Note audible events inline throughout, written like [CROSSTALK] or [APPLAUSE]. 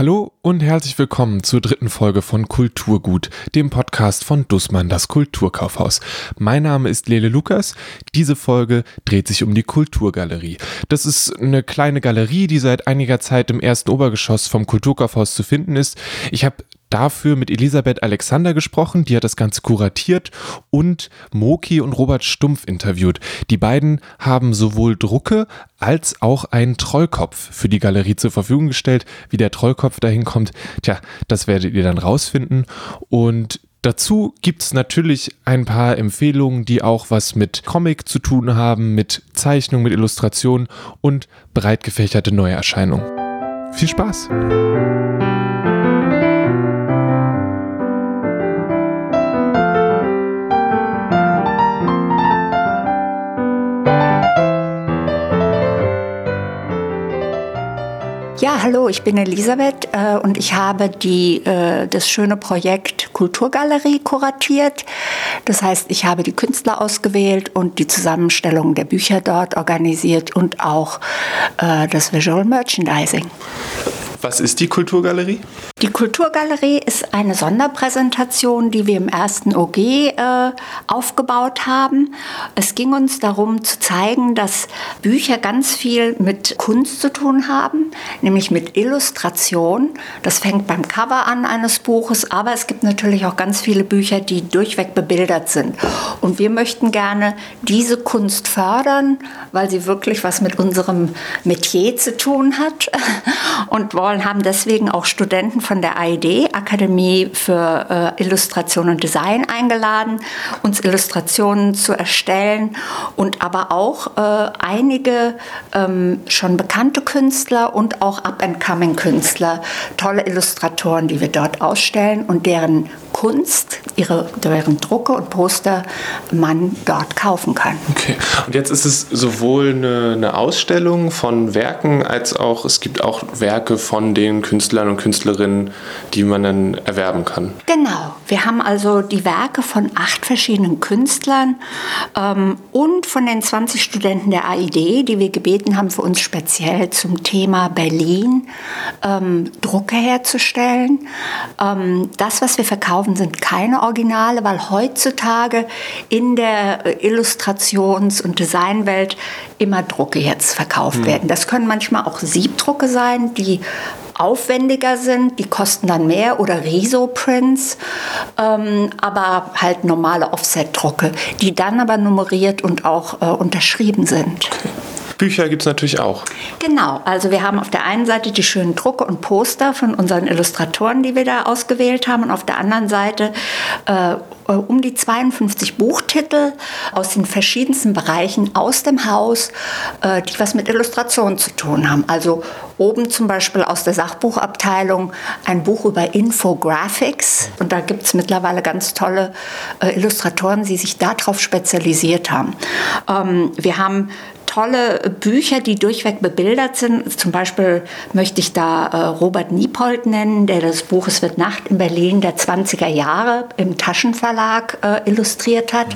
Hallo und herzlich willkommen zur dritten Folge von Kulturgut, dem Podcast von Dussmann, das Kulturkaufhaus. Mein Name ist Lele Lukas. Diese Folge dreht sich um die Kulturgalerie. Das ist eine kleine Galerie, die seit einiger Zeit im ersten Obergeschoss vom Kulturkaufhaus zu finden ist. Ich habe dafür mit Elisabeth Alexander gesprochen, die hat das Ganze kuratiert und Moki und Robert Stumpf interviewt. Die beiden haben sowohl Drucke als auch einen Trollkopf für die Galerie zur Verfügung gestellt. Wie der Trollkopf dahin kommt, tja, das werdet ihr dann rausfinden. Und Dazu gibt es natürlich ein paar Empfehlungen, die auch was mit Comic zu tun haben, mit Zeichnung, mit Illustration und breit gefächerte Neuerscheinungen. Viel Spaß! Hallo, ich bin Elisabeth äh, und ich habe die, äh, das schöne Projekt Kulturgalerie kuratiert. Das heißt, ich habe die Künstler ausgewählt und die Zusammenstellung der Bücher dort organisiert und auch äh, das Visual Merchandising. Was ist die Kulturgalerie? Die Kulturgalerie ist eine Sonderpräsentation, die wir im ersten OG äh, aufgebaut haben. Es ging uns darum zu zeigen, dass Bücher ganz viel mit Kunst zu tun haben, nämlich mit Illustration. Das fängt beim Cover an eines Buches, aber es gibt natürlich auch ganz viele Bücher, die durchweg bebildert sind. Und wir möchten gerne diese Kunst fördern, weil sie wirklich was mit unserem Metier zu tun hat [LAUGHS] und wollen wollen, haben deswegen auch Studenten von der AID, Akademie für äh, Illustration und Design, eingeladen, uns Illustrationen zu erstellen und aber auch äh, einige ähm, schon bekannte Künstler und auch Up-and-Coming-Künstler, tolle Illustratoren, die wir dort ausstellen und deren Kunst, ihre, deren Drucke und Poster man dort kaufen kann. Okay, und jetzt ist es sowohl eine, eine Ausstellung von Werken als auch, es gibt auch Werke von den Künstlern und Künstlerinnen, die man dann erwerben kann. Genau, wir haben also die Werke von acht verschiedenen Künstlern ähm, und von den 20 Studenten der AID, die wir gebeten haben, für uns speziell zum Thema Berlin ähm, Drucke herzustellen. Ähm, das, was wir verkaufen, kaufen, sind keine Originale, weil heutzutage in der äh, Illustrations- und Designwelt immer Drucke jetzt verkauft mhm. werden. Das können manchmal auch Siebdrucke sein, die aufwendiger sind, die kosten dann mehr oder Riso-Prints, ähm, aber halt normale Offset-Drucke, die dann aber nummeriert und auch äh, unterschrieben sind. Okay. Bücher gibt es natürlich auch. Genau, also wir haben auf der einen Seite die schönen Drucke und Poster von unseren Illustratoren, die wir da ausgewählt haben, und auf der anderen Seite äh, um die 52 Buchtitel aus den verschiedensten Bereichen aus dem Haus, äh, die was mit Illustration zu tun haben. Also oben zum Beispiel aus der Sachbuchabteilung ein Buch über Infographics. Und da gibt es mittlerweile ganz tolle äh, Illustratoren, die sich darauf spezialisiert haben. Ähm, wir haben tolle Bücher, die durchweg bebildert sind. Zum Beispiel möchte ich da äh, Robert Niepold nennen, der das Buch Es wird Nacht in Berlin der 20er Jahre im Taschenverlag äh, illustriert hat.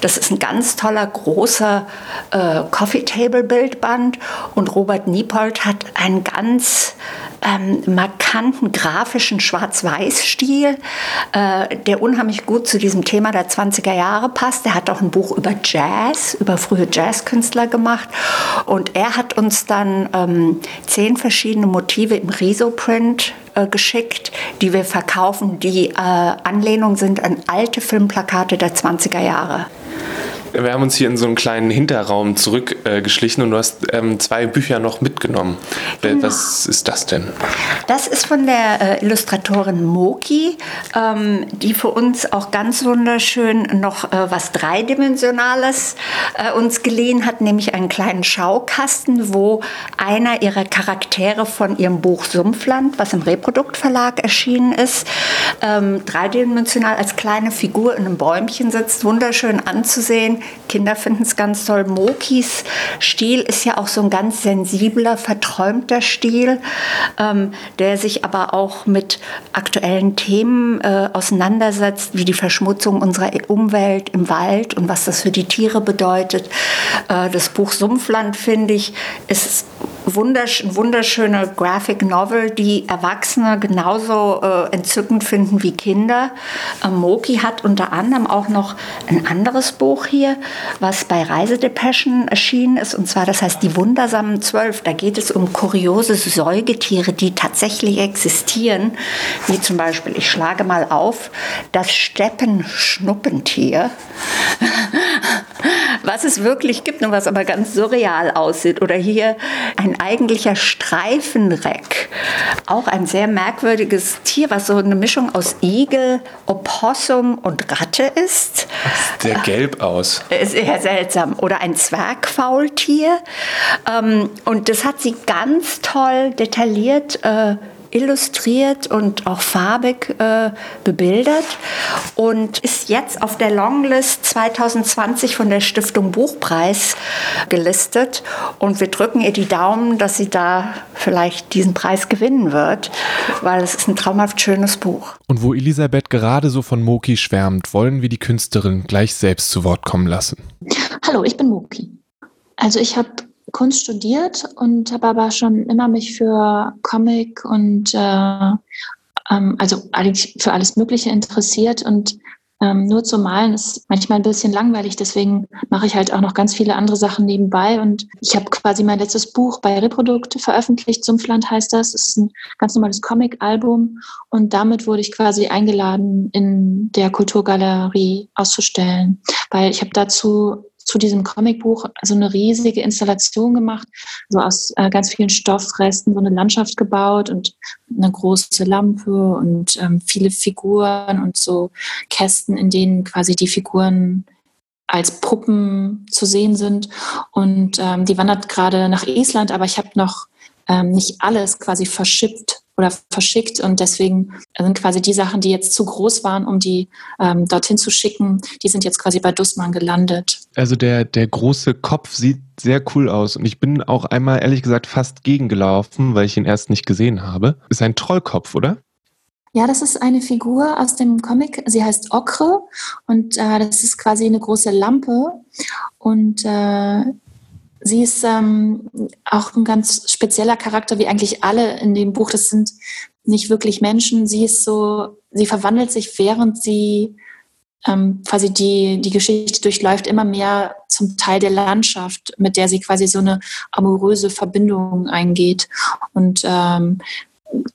Das ist ein ganz toller, großer äh, Coffee Table Bildband und Robert Niepold hat einen ganz ähm, markanten grafischen Schwarz-Weiß-Stil, äh, der unheimlich gut zu diesem Thema der 20er Jahre passt. Er hat auch ein Buch über Jazz, über frühe Jazzkünstler gemacht. Und er hat uns dann ähm, zehn verschiedene Motive im Riso-Print äh, geschickt, die wir verkaufen, die äh, Anlehnung sind an alte Filmplakate der 20er Jahre wir haben uns hier in so einen kleinen Hinterraum zurückgeschlichen äh, und du hast ähm, zwei Bücher noch mitgenommen. Genau. Was ist das denn? Das ist von der äh, Illustratorin Moki, ähm, die für uns auch ganz wunderschön noch äh, was Dreidimensionales äh, uns geliehen hat, nämlich einen kleinen Schaukasten, wo einer ihrer Charaktere von ihrem Buch Sumpfland, was im Reproduktverlag erschienen ist, ähm, dreidimensional als kleine Figur in einem Bäumchen sitzt, wunderschön anzusehen. Kinder finden es ganz toll. Mokis Stil ist ja auch so ein ganz sensibler, verträumter Stil, ähm, der sich aber auch mit aktuellen Themen äh, auseinandersetzt, wie die Verschmutzung unserer Umwelt im Wald und was das für die Tiere bedeutet. Äh, das Buch Sumpfland, finde ich, ist wundersch wunderschöne Graphic Novel, die Erwachsene genauso äh, entzückend finden wie Kinder. Äh, Moki hat unter anderem auch noch ein anderes Buch hier, was bei Reisedepeschen erschienen ist, und zwar das heißt Die wundersamen Zwölf. Da geht es um kuriose Säugetiere, die tatsächlich existieren, wie zum Beispiel, ich schlage mal auf, das Steppenschnuppentier, [LAUGHS] was es wirklich gibt und was aber ganz surreal aussieht. Oder hier ein eigentlicher Streifenreck. Auch ein sehr merkwürdiges Tier, was so eine Mischung aus Igel, Opossum und Ratte ist. Sehr gelb aus. Ist eher seltsam. Oder ein Zwergfaultier. Ähm, und das hat sie ganz toll detailliert äh, illustriert und auch farbig äh, bebildert und ist jetzt auf der Longlist 2020 von der Stiftung Buchpreis gelistet. Und wir drücken ihr die Daumen, dass sie da vielleicht diesen Preis gewinnen wird, weil es ist ein traumhaft schönes Buch. Und wo Elisabeth gerade so von Moki schwärmt, wollen wir die Künstlerin gleich selbst zu Wort kommen lassen. Hallo, ich bin Moki. Also ich habe Kunst studiert und habe aber schon immer mich für Comic und äh, ähm, also eigentlich für alles Mögliche interessiert und ähm, nur zu malen ist manchmal ein bisschen langweilig, deswegen mache ich halt auch noch ganz viele andere Sachen nebenbei. Und ich habe quasi mein letztes Buch bei Reprodukt veröffentlicht, Sumpfland heißt das. Es ist ein ganz normales Comic-Album und damit wurde ich quasi eingeladen, in der Kulturgalerie auszustellen, weil ich habe dazu zu diesem Comicbuch so eine riesige Installation gemacht, so aus äh, ganz vielen Stoffresten, so eine Landschaft gebaut und eine große Lampe und ähm, viele Figuren und so Kästen, in denen quasi die Figuren als Puppen zu sehen sind. Und ähm, die wandert gerade nach Island, aber ich habe noch ähm, nicht alles quasi verschippt oder verschickt. Und deswegen sind quasi die Sachen, die jetzt zu groß waren, um die ähm, dorthin zu schicken, die sind jetzt quasi bei Dussmann gelandet. Also der, der große Kopf sieht sehr cool aus. Und ich bin auch einmal ehrlich gesagt fast gegengelaufen, weil ich ihn erst nicht gesehen habe. Ist ein Trollkopf, oder? Ja, das ist eine Figur aus dem Comic. Sie heißt Okre und äh, das ist quasi eine große Lampe. Und äh, sie ist ähm, auch ein ganz spezieller Charakter, wie eigentlich alle in dem Buch. Das sind nicht wirklich Menschen. Sie ist so, sie verwandelt sich, während sie ähm, quasi die, die Geschichte durchläuft, immer mehr zum Teil der Landschaft, mit der sie quasi so eine amoröse Verbindung eingeht. Und ähm,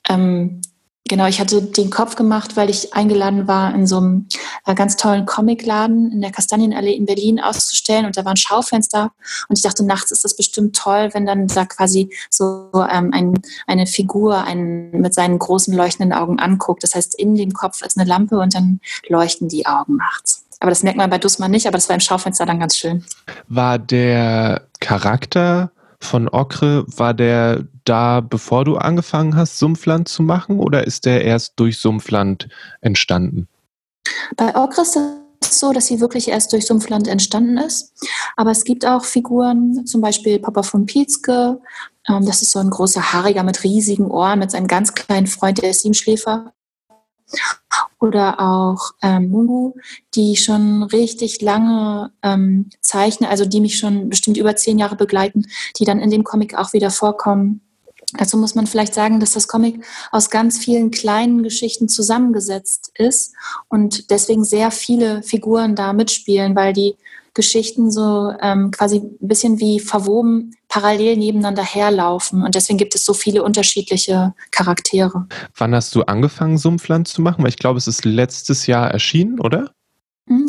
ähm, Genau, ich hatte den Kopf gemacht, weil ich eingeladen war, in so einem äh, ganz tollen Comicladen in der Kastanienallee in Berlin auszustellen und da war ein Schaufenster und ich dachte, nachts ist das bestimmt toll, wenn dann da quasi so ähm, ein, eine Figur einen mit seinen großen leuchtenden Augen anguckt. Das heißt, in dem Kopf ist eine Lampe und dann leuchten die Augen nachts. Aber das merkt man bei Dussmann nicht, aber das war im Schaufenster dann ganz schön. War der Charakter von Okre, war der da, bevor du angefangen hast, Sumpfland zu machen oder ist der erst durch Sumpfland entstanden? Bei Okre ist es so, dass sie wirklich erst durch Sumpfland entstanden ist. Aber es gibt auch Figuren, zum Beispiel Papa von Pietzke. Ähm, das ist so ein großer Haariger mit riesigen Ohren, mit seinem ganz kleinen Freund, der ist Siebenschläfer oder auch ähm, Mungu, die schon richtig lange ähm, zeichnen, also die mich schon bestimmt über zehn Jahre begleiten, die dann in dem Comic auch wieder vorkommen. Dazu muss man vielleicht sagen, dass das Comic aus ganz vielen kleinen Geschichten zusammengesetzt ist und deswegen sehr viele Figuren da mitspielen, weil die Geschichten so ähm, quasi ein bisschen wie verwoben parallel nebeneinander herlaufen. Und deswegen gibt es so viele unterschiedliche Charaktere. Wann hast du angefangen, Sumpfland zu machen? Weil ich glaube, es ist letztes Jahr erschienen, oder?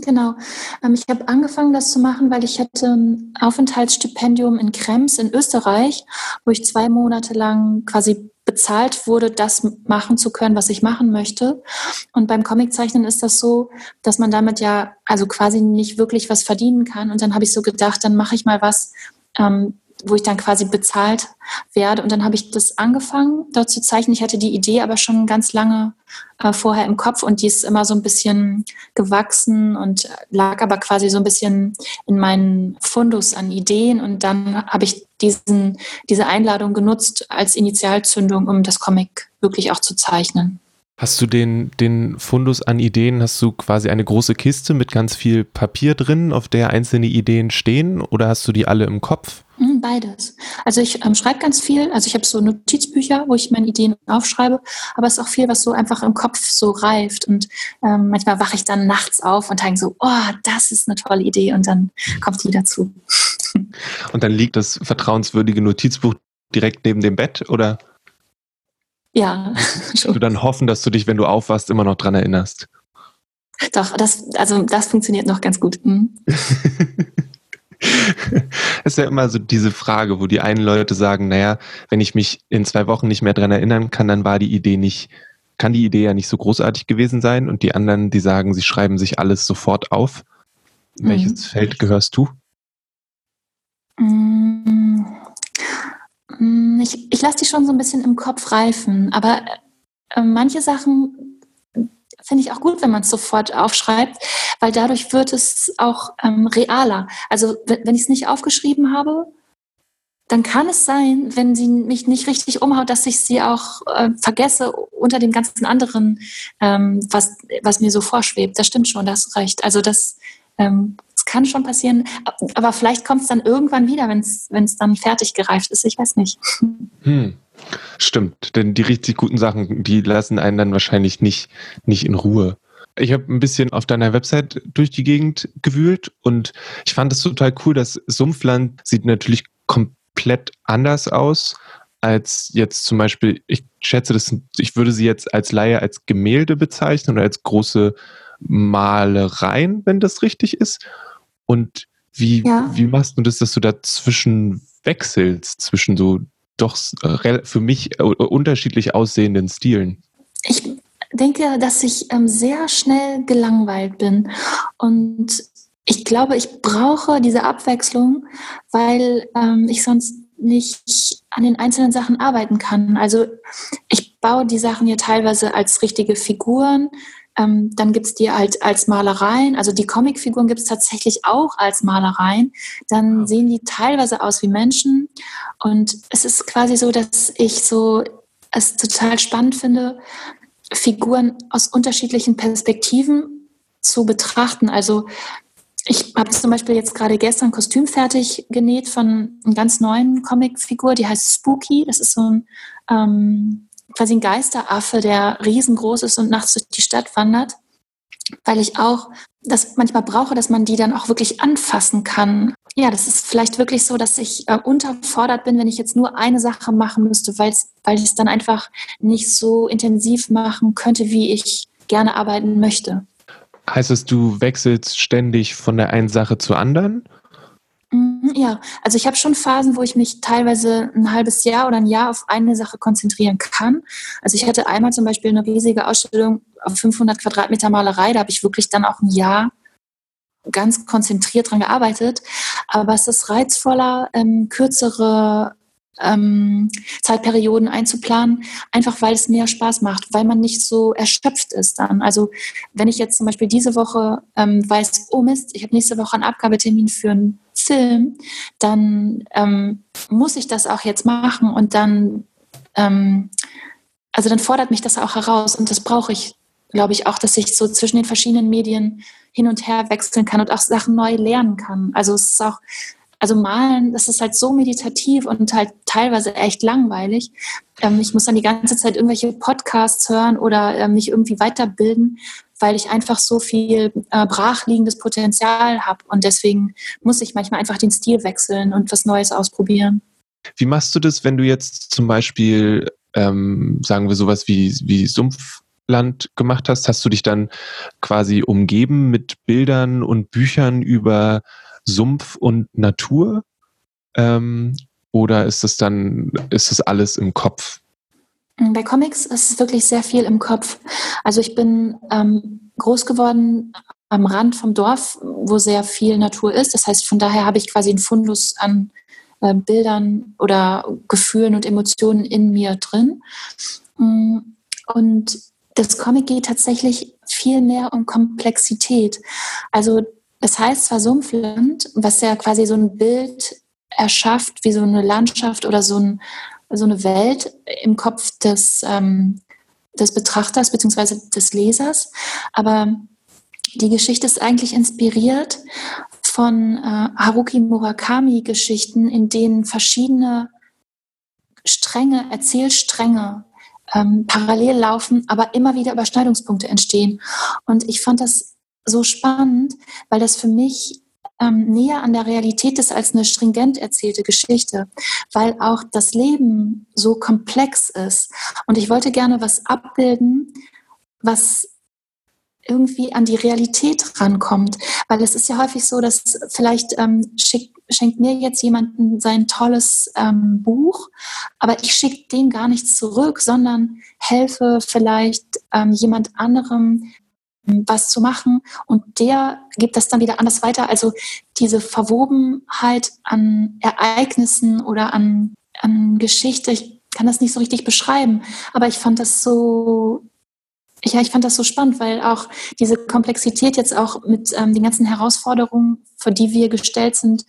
Genau. Ähm, ich habe angefangen, das zu machen, weil ich hatte ein Aufenthaltsstipendium in Krems in Österreich, wo ich zwei Monate lang quasi bezahlt wurde, das machen zu können, was ich machen möchte. Und beim Comiczeichnen ist das so, dass man damit ja also quasi nicht wirklich was verdienen kann. Und dann habe ich so gedacht, dann mache ich mal was, ähm, wo ich dann quasi bezahlt werde. Und dann habe ich das angefangen, dort zu zeichnen. Ich hatte die Idee aber schon ganz lange äh, vorher im Kopf und die ist immer so ein bisschen gewachsen und lag aber quasi so ein bisschen in meinen Fundus an Ideen. Und dann habe ich diesen, diese Einladung genutzt als Initialzündung, um das Comic wirklich auch zu zeichnen. Hast du den, den Fundus an Ideen, hast du quasi eine große Kiste mit ganz viel Papier drin, auf der einzelne Ideen stehen oder hast du die alle im Kopf? Hm, beides. Also ich ähm, schreibe ganz viel. Also ich habe so Notizbücher, wo ich meine Ideen aufschreibe, aber es ist auch viel, was so einfach im Kopf so reift. Und ähm, manchmal wache ich dann nachts auf und denke so, oh, das ist eine tolle Idee und dann kommt die dazu. Und dann liegt das vertrauenswürdige Notizbuch direkt neben dem Bett oder? Ja. [LAUGHS] Du dann hoffen, dass du dich, wenn du aufwachst, immer noch dran erinnerst. Doch, das, also das funktioniert noch ganz gut. Hm. Es [LAUGHS] ist ja immer so diese Frage, wo die einen Leute sagen, naja, wenn ich mich in zwei Wochen nicht mehr dran erinnern kann, dann war die Idee nicht, kann die Idee ja nicht so großartig gewesen sein. Und die anderen, die sagen, sie schreiben sich alles sofort auf. In welches mhm. Feld gehörst du? Mm, ich, ich lasse die schon so ein bisschen im Kopf reifen, aber äh, manche Sachen finde ich auch gut, wenn man es sofort aufschreibt, weil dadurch wird es auch ähm, realer. Also wenn, ich es nicht aufgeschrieben habe, dann kann es sein, wenn sie mich nicht richtig umhaut, dass ich sie auch äh, vergesse unter dem ganzen anderen, ähm, was, was mir so vorschwebt. Das stimmt schon, das recht. Also das, ähm, das kann schon passieren, aber vielleicht kommt es dann irgendwann wieder, wenn es dann fertig gereift ist. Ich weiß nicht. Hm. Stimmt, denn die richtig guten Sachen, die lassen einen dann wahrscheinlich nicht, nicht in Ruhe. Ich habe ein bisschen auf deiner Website durch die Gegend gewühlt und ich fand es total cool, dass Sumpfland sieht natürlich komplett anders aus als jetzt zum Beispiel, ich schätze, das, ich würde sie jetzt als Laie als Gemälde bezeichnen oder als große Malereien, wenn das richtig ist. Und wie, ja. wie machst du das, dass du dazwischen wechselst, zwischen so doch äh, für mich äh, unterschiedlich aussehenden Stilen? Ich denke, dass ich ähm, sehr schnell gelangweilt bin. Und ich glaube, ich brauche diese Abwechslung, weil ähm, ich sonst nicht an den einzelnen Sachen arbeiten kann. Also ich baue die Sachen hier teilweise als richtige Figuren. Ähm, dann gibt es die halt als Malereien. Also die Comicfiguren gibt es tatsächlich auch als Malereien. Dann wow. sehen die teilweise aus wie Menschen. Und es ist quasi so, dass ich so es total spannend finde, Figuren aus unterschiedlichen Perspektiven zu betrachten. Also ich habe zum Beispiel jetzt gerade gestern ein Kostüm fertig genäht von einer ganz neuen Comicfigur, die heißt Spooky. Das ist so ein ähm, quasi ein Geisteraffe, der riesengroß ist und nachts durch die Stadt wandert, weil ich auch das manchmal brauche, dass man die dann auch wirklich anfassen kann. Ja, das ist vielleicht wirklich so, dass ich äh, unterfordert bin, wenn ich jetzt nur eine Sache machen müsste, weil ich es dann einfach nicht so intensiv machen könnte, wie ich gerne arbeiten möchte. Heißt es, du wechselst ständig von der einen Sache zur anderen? Mhm, ja, also ich habe schon Phasen, wo ich mich teilweise ein halbes Jahr oder ein Jahr auf eine Sache konzentrieren kann. Also ich hatte einmal zum Beispiel eine riesige Ausstellung auf 500 Quadratmeter Malerei, da habe ich wirklich dann auch ein Jahr ganz konzentriert dran gearbeitet. Aber es ist reizvoller, ähm, kürzere ähm, Zeitperioden einzuplanen, einfach weil es mehr Spaß macht, weil man nicht so erschöpft ist dann. Also wenn ich jetzt zum Beispiel diese Woche ähm, weiß, oh Mist, ich habe nächste Woche einen Abgabetermin für einen Film, dann ähm, muss ich das auch jetzt machen und dann, ähm, also dann fordert mich das auch heraus und das brauche ich, glaube ich, auch, dass ich so zwischen den verschiedenen Medien hin und her wechseln kann und auch Sachen neu lernen kann. Also es ist auch also malen, das ist halt so meditativ und halt teilweise echt langweilig. Ähm, ich muss dann die ganze Zeit irgendwelche Podcasts hören oder äh, mich irgendwie weiterbilden, weil ich einfach so viel äh, brachliegendes Potenzial habe. Und deswegen muss ich manchmal einfach den Stil wechseln und was Neues ausprobieren. Wie machst du das, wenn du jetzt zum Beispiel, ähm, sagen wir sowas wie, wie Sumpfland gemacht hast? Hast du dich dann quasi umgeben mit Bildern und Büchern über Sumpf und Natur? Ähm, oder ist es dann, ist es alles im Kopf? Bei Comics ist es wirklich sehr viel im Kopf. Also ich bin ähm, groß geworden am Rand vom Dorf, wo sehr viel Natur ist. Das heißt, von daher habe ich quasi einen Fundus an äh, Bildern oder Gefühlen und Emotionen in mir drin. Mm, und das Comic geht tatsächlich viel mehr um Komplexität. Also es heißt zwar Sumpfland, was ja quasi so ein Bild erschafft, wie so eine Landschaft oder so, ein, so eine Welt im Kopf des, ähm, des Betrachters bzw. des Lesers. Aber die Geschichte ist eigentlich inspiriert von äh, Haruki Murakami-Geschichten, in denen verschiedene Stränge, Erzählstränge ähm, parallel laufen, aber immer wieder Überschneidungspunkte entstehen. Und ich fand das so spannend, weil das für mich ähm, näher an der Realität ist als eine stringent erzählte Geschichte, weil auch das Leben so komplex ist. Und ich wollte gerne was abbilden, was irgendwie an die Realität rankommt. Weil es ist ja häufig so, dass vielleicht ähm, schick, schenkt mir jetzt jemanden sein tolles ähm, Buch, aber ich schicke dem gar nichts zurück, sondern helfe vielleicht ähm, jemand anderem was zu machen und der gibt das dann wieder anders weiter. Also diese Verwobenheit an Ereignissen oder an, an Geschichte, ich kann das nicht so richtig beschreiben, aber ich fand das so, ja, ich fand das so spannend, weil auch diese Komplexität jetzt auch mit ähm, den ganzen Herausforderungen, vor die wir gestellt sind,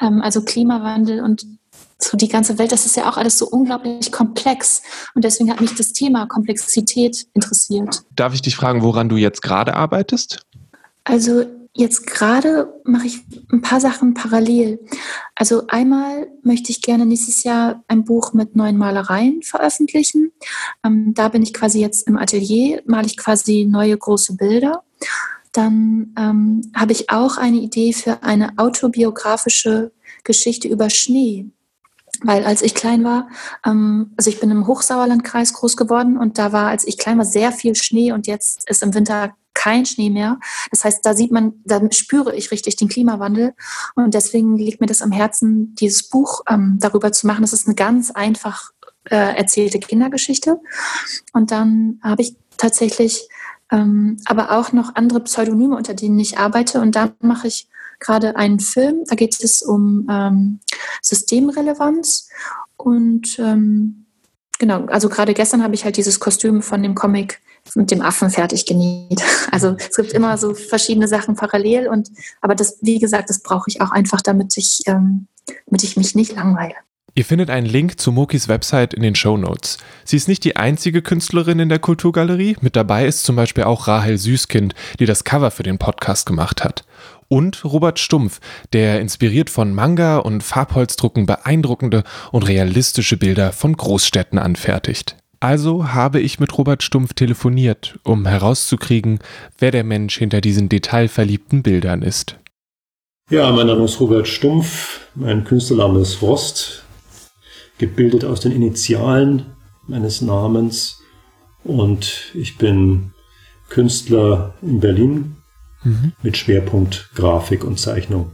ähm, also Klimawandel und so die ganze Welt, das ist ja auch alles so unglaublich komplex. Und deswegen hat mich das Thema Komplexität interessiert. Darf ich dich fragen, woran du jetzt gerade arbeitest? Also jetzt gerade mache ich ein paar Sachen parallel. Also einmal möchte ich gerne nächstes Jahr ein Buch mit neuen Malereien veröffentlichen. Ähm, da bin ich quasi jetzt im Atelier, male ich quasi neue große Bilder. Dann ähm, habe ich auch eine Idee für eine autobiografische Geschichte über Schnee. Weil als ich klein war, ähm, also ich bin im Hochsauerlandkreis groß geworden und da war, als ich klein war, sehr viel Schnee und jetzt ist im Winter kein Schnee mehr. Das heißt, da sieht man, da spüre ich richtig den Klimawandel und deswegen liegt mir das am Herzen, dieses Buch ähm, darüber zu machen. Das ist eine ganz einfach äh, erzählte Kindergeschichte und dann habe ich tatsächlich ähm, aber auch noch andere Pseudonyme, unter denen ich arbeite und dann mache ich gerade einen Film, da geht es um ähm, Systemrelevanz und ähm, genau, also gerade gestern habe ich halt dieses Kostüm von dem Comic mit dem Affen fertig genäht. [LAUGHS] Also es gibt immer so verschiedene Sachen parallel und aber das, wie gesagt, das brauche ich auch einfach, damit ich, ähm, damit ich mich nicht langweile. Ihr findet einen Link zu Mokis Website in den Show Notes. Sie ist nicht die einzige Künstlerin in der Kulturgalerie. Mit dabei ist zum Beispiel auch Rahel Süßkind, die das Cover für den Podcast gemacht hat und Robert Stumpf, der inspiriert von Manga und Farbholzdrucken beeindruckende und realistische Bilder von Großstädten anfertigt. Also habe ich mit Robert Stumpf telefoniert, um herauszukriegen, wer der Mensch hinter diesen detailverliebten Bildern ist. Ja, mein Name ist Robert Stumpf, mein Künstlername ist Rost, gebildet aus den Initialen meines Namens und ich bin Künstler in Berlin mhm. mit Schwerpunkt Grafik und Zeichnung.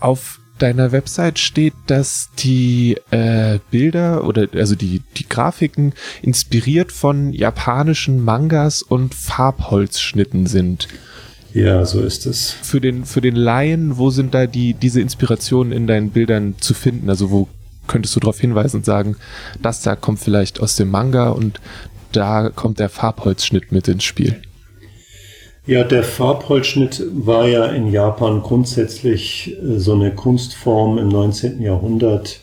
Auf deiner Website steht, dass die äh, Bilder oder also die, die Grafiken inspiriert von japanischen Mangas und Farbholzschnitten sind. Ja, so ist es. Für den, für den Laien, wo sind da die, diese Inspirationen in deinen Bildern zu finden? Also wo könntest du darauf hinweisen und sagen, das da kommt vielleicht aus dem Manga und da kommt der Farbholzschnitt mit ins Spiel? Ja, der Farbholzschnitt war ja in Japan grundsätzlich äh, so eine Kunstform im 19. Jahrhundert,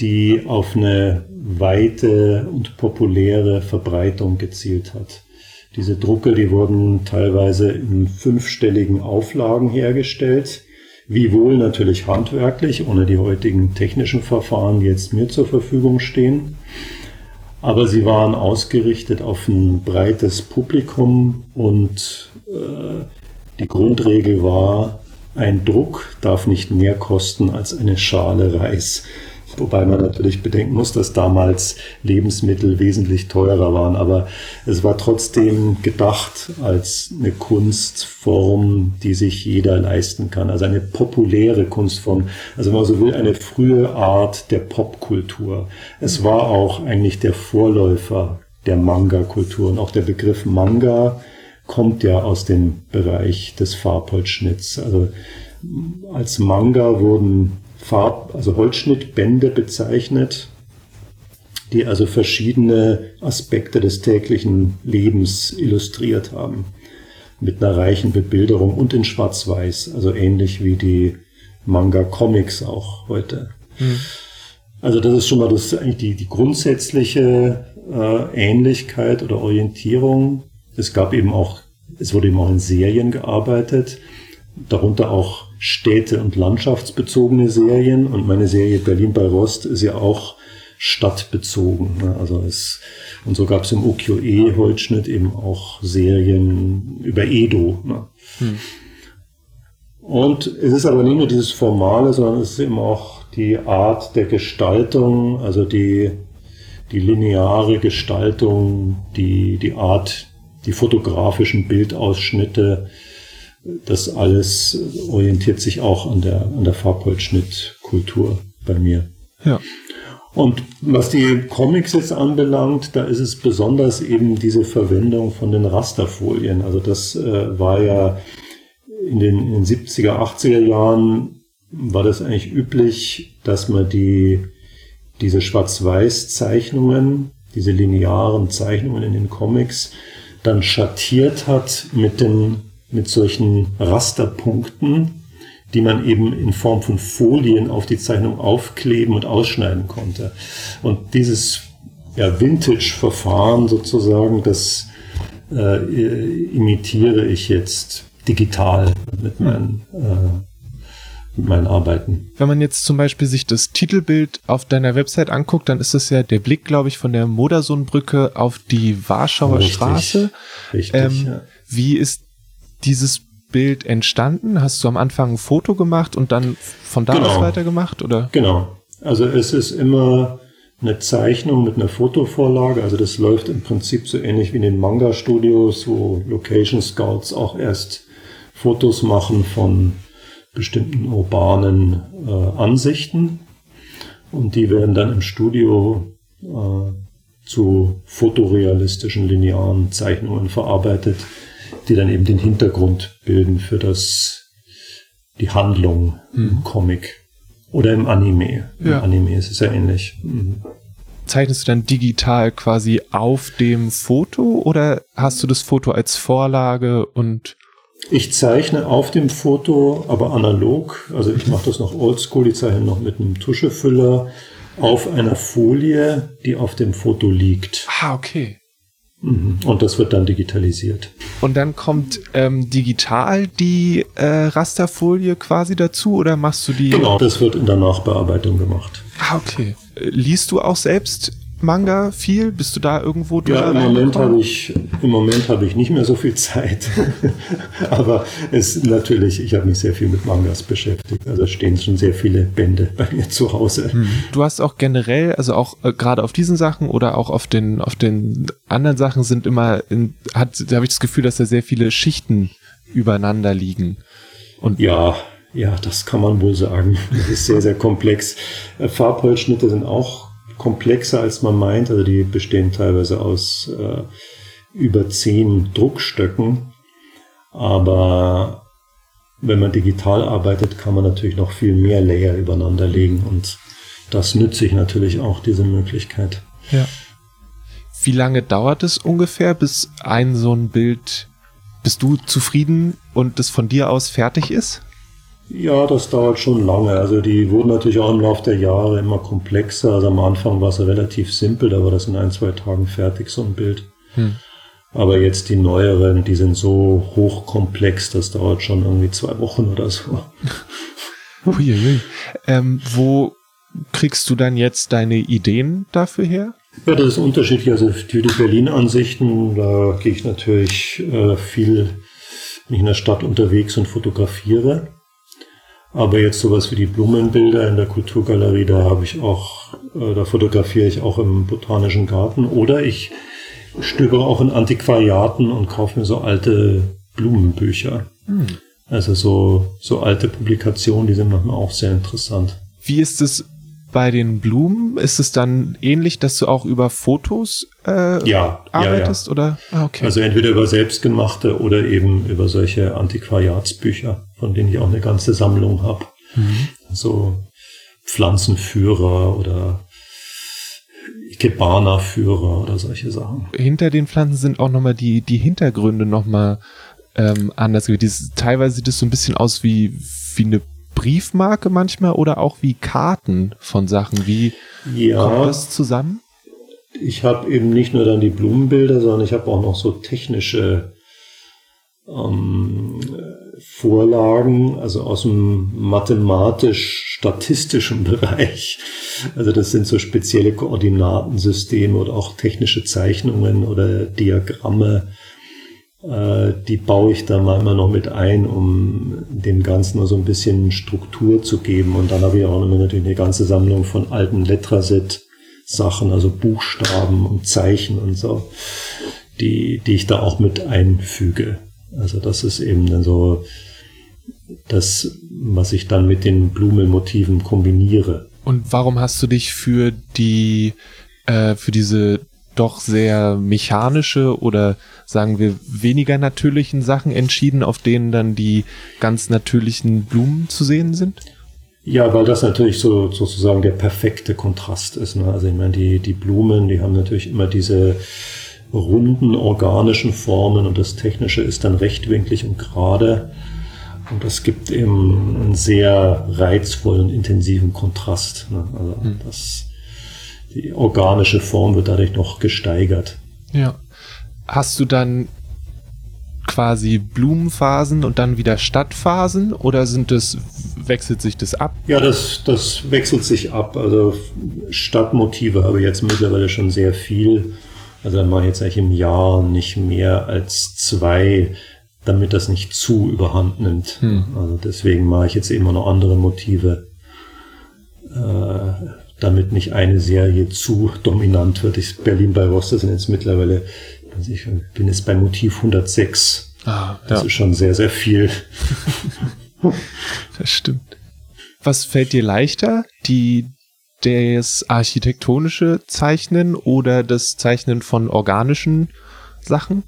die auf eine weite und populäre Verbreitung gezielt hat. Diese Drucke, die wurden teilweise in fünfstelligen Auflagen hergestellt, wiewohl natürlich handwerklich, ohne die heutigen technischen Verfahren, die jetzt mir zur Verfügung stehen aber sie waren ausgerichtet auf ein breites Publikum und äh, die Grundregel war, ein Druck darf nicht mehr kosten als eine Schale Reis. Wobei man natürlich bedenken muss, dass damals Lebensmittel wesentlich teurer waren. Aber es war trotzdem gedacht als eine Kunstform, die sich jeder leisten kann. Also eine populäre Kunstform. Also wenn man so will, eine frühe Art der Popkultur. Es war auch eigentlich der Vorläufer der Manga-Kultur. Und auch der Begriff Manga kommt ja aus dem Bereich des Farbholzschnitts. Also als Manga wurden Farb, also Holzschnittbände bezeichnet, die also verschiedene Aspekte des täglichen Lebens illustriert haben. Mit einer reichen Bebilderung und in Schwarz-Weiß, also ähnlich wie die Manga-Comics auch heute. Mhm. Also das ist schon mal das eigentlich die, die grundsätzliche äh, Ähnlichkeit oder Orientierung. Es gab eben auch, es wurde eben auch in Serien gearbeitet, darunter auch Städte- und landschaftsbezogene Serien. Und meine Serie Berlin bei Rost ist ja auch stadtbezogen. Ne? Also es, und so gab es im UQE-Holzschnitt eben auch Serien über Edo. Ne? Hm. Und es ist aber nicht nur dieses Formale, sondern es ist eben auch die Art der Gestaltung, also die, die lineare Gestaltung, die, die Art, die fotografischen Bildausschnitte, das alles orientiert sich auch an der, an der Farbholzschnittkultur bei mir. Ja. Und was die Comics jetzt anbelangt, da ist es besonders eben diese Verwendung von den Rasterfolien. Also das äh, war ja in den, in den 70er, 80er Jahren war das eigentlich üblich, dass man die, diese Schwarz-Weiß-Zeichnungen, diese linearen Zeichnungen in den Comics, dann schattiert hat mit den, mit solchen Rasterpunkten, die man eben in Form von Folien auf die Zeichnung aufkleben und ausschneiden konnte. Und dieses ja, Vintage-Verfahren sozusagen, das äh, imitiere ich jetzt digital mit meinen, äh, mit meinen Arbeiten. Wenn man jetzt zum Beispiel sich das Titelbild auf deiner Website anguckt, dann ist das ja der Blick, glaube ich, von der Modersohnbrücke auf die Warschauer richtig, Straße. Richtig, ähm, ja. Wie ist dieses Bild entstanden? Hast du am Anfang ein Foto gemacht und dann von da genau. aus weitergemacht, oder? Genau. Also es ist immer eine Zeichnung mit einer Fotovorlage. Also das läuft im Prinzip so ähnlich wie in den Manga-Studios, wo Location Scouts auch erst Fotos machen von bestimmten urbanen äh, Ansichten und die werden dann im Studio äh, zu fotorealistischen linearen Zeichnungen verarbeitet, die dann eben den Hintergrund bilden für das die Handlung mhm. im Comic oder im Anime. Ja. Im Anime ist es ja ähnlich. Mhm. Zeichnest du dann digital quasi auf dem Foto oder hast du das Foto als Vorlage und ich zeichne auf dem Foto, aber analog. Also ich mache das noch oldschool. Ich zeichne noch mit einem Tuschefüller auf einer Folie, die auf dem Foto liegt. Ah, okay. Mhm. Und das wird dann digitalisiert. Und dann kommt ähm, digital die äh, Rasterfolie quasi dazu oder machst du die? Genau, das wird in der Nachbearbeitung gemacht. Ah, okay. Liest du auch selbst Manga viel? Bist du da irgendwo Ja, im Moment habe ich im Moment habe ich nicht mehr so viel Zeit. [LAUGHS] Aber es natürlich, ich habe mich sehr viel mit Mangas beschäftigt. Also stehen schon sehr viele Bände bei mir zu Hause. Mhm. Du hast auch generell, also auch äh, gerade auf diesen Sachen oder auch auf den auf den anderen Sachen sind immer in, hat da habe ich das Gefühl, dass da sehr viele Schichten übereinander liegen. Und ja, ja, das kann man wohl sagen. Das ist sehr, sehr komplex. Äh, Farbholzschnitte sind auch komplexer, als man meint. Also die bestehen teilweise aus äh, über zehn Druckstöcken. Aber wenn man digital arbeitet, kann man natürlich noch viel mehr Layer übereinander legen und das nütze ich natürlich auch, diese Möglichkeit. Ja. Wie lange dauert es ungefähr, bis ein so ein Bild, bist du zufrieden und das von dir aus fertig ist? Ja, das dauert schon lange. Also die wurden natürlich auch im Laufe der Jahre immer komplexer. Also am Anfang war es relativ simpel, da war das in ein, zwei Tagen fertig, so ein Bild. Hm. Aber jetzt die neueren, die sind so hochkomplex, das dauert schon irgendwie zwei Wochen oder so. [LAUGHS] Uiuiui. Ähm, wo kriegst du dann jetzt deine Ideen dafür her? Ja, das ist unterschiedlich. Also für die Berlin-Ansichten, da gehe ich natürlich äh, viel in der Stadt unterwegs und fotografiere. Aber jetzt sowas wie die Blumenbilder in der Kulturgalerie, da habe ich auch, äh, da fotografiere ich auch im Botanischen Garten oder ich stöbere auch in Antiquariaten und kaufe mir so alte Blumenbücher. Hm. Also so, so alte Publikationen, die sind manchmal auch sehr interessant. Wie ist es bei den Blumen? Ist es dann ähnlich, dass du auch über Fotos äh, ja, arbeitest? Ja, ja. Oder? Ah, okay. Also entweder über selbstgemachte oder eben über solche Antiquariatsbücher, von denen ich auch eine ganze Sammlung habe. Mhm. So Pflanzenführer oder Ikebana-Führer oder solche Sachen. Hinter den Pflanzen sind auch nochmal die, die Hintergründe nochmal ähm, anders. Dieses, teilweise sieht es so ein bisschen aus wie, wie eine Briefmarke manchmal oder auch wie Karten von Sachen. Wie ja. kommt das zusammen? ich habe eben nicht nur dann die Blumenbilder, sondern ich habe auch noch so technische ähm, Vorlagen, also aus dem mathematisch-statistischen [LAUGHS] Bereich. Also das sind so spezielle Koordinatensysteme oder auch technische Zeichnungen oder Diagramme. Äh, die baue ich da mal immer noch mit ein, um dem Ganzen so ein bisschen Struktur zu geben. Und dann habe ich auch immer natürlich eine ganze Sammlung von alten Letraset Sachen, also Buchstaben und Zeichen und so, die, die ich da auch mit einfüge. Also das ist eben dann so das, was ich dann mit den Blumenmotiven kombiniere. Und warum hast du dich für die, äh, für diese doch sehr mechanische oder sagen wir weniger natürlichen Sachen entschieden, auf denen dann die ganz natürlichen Blumen zu sehen sind? Ja, weil das natürlich so sozusagen der perfekte Kontrast ist. Ne? Also ich meine, die, die Blumen, die haben natürlich immer diese runden organischen Formen und das Technische ist dann rechtwinklig und gerade. Und das gibt eben einen sehr reizvollen, intensiven Kontrast. Ne? Also hm. das, die organische Form wird dadurch noch gesteigert. Ja. Hast du dann quasi Blumenphasen und dann wieder Stadtphasen oder sind das, wechselt sich das ab? Ja, das, das wechselt sich ab. Also Stadtmotive habe ich jetzt mittlerweile schon sehr viel. Also dann mache ich jetzt eigentlich im Jahr nicht mehr als zwei, damit das nicht zu überhand nimmt. Hm. Also deswegen mache ich jetzt immer noch andere Motive, äh, damit nicht eine Serie zu dominant wird. Ich, Berlin bei Roster sind jetzt mittlerweile, ich bin jetzt bei Motiv 106. Ah, das ja. ist schon sehr, sehr viel. [LAUGHS] das stimmt. Was fällt dir leichter? Die das architektonische Zeichnen oder das Zeichnen von organischen Sachen?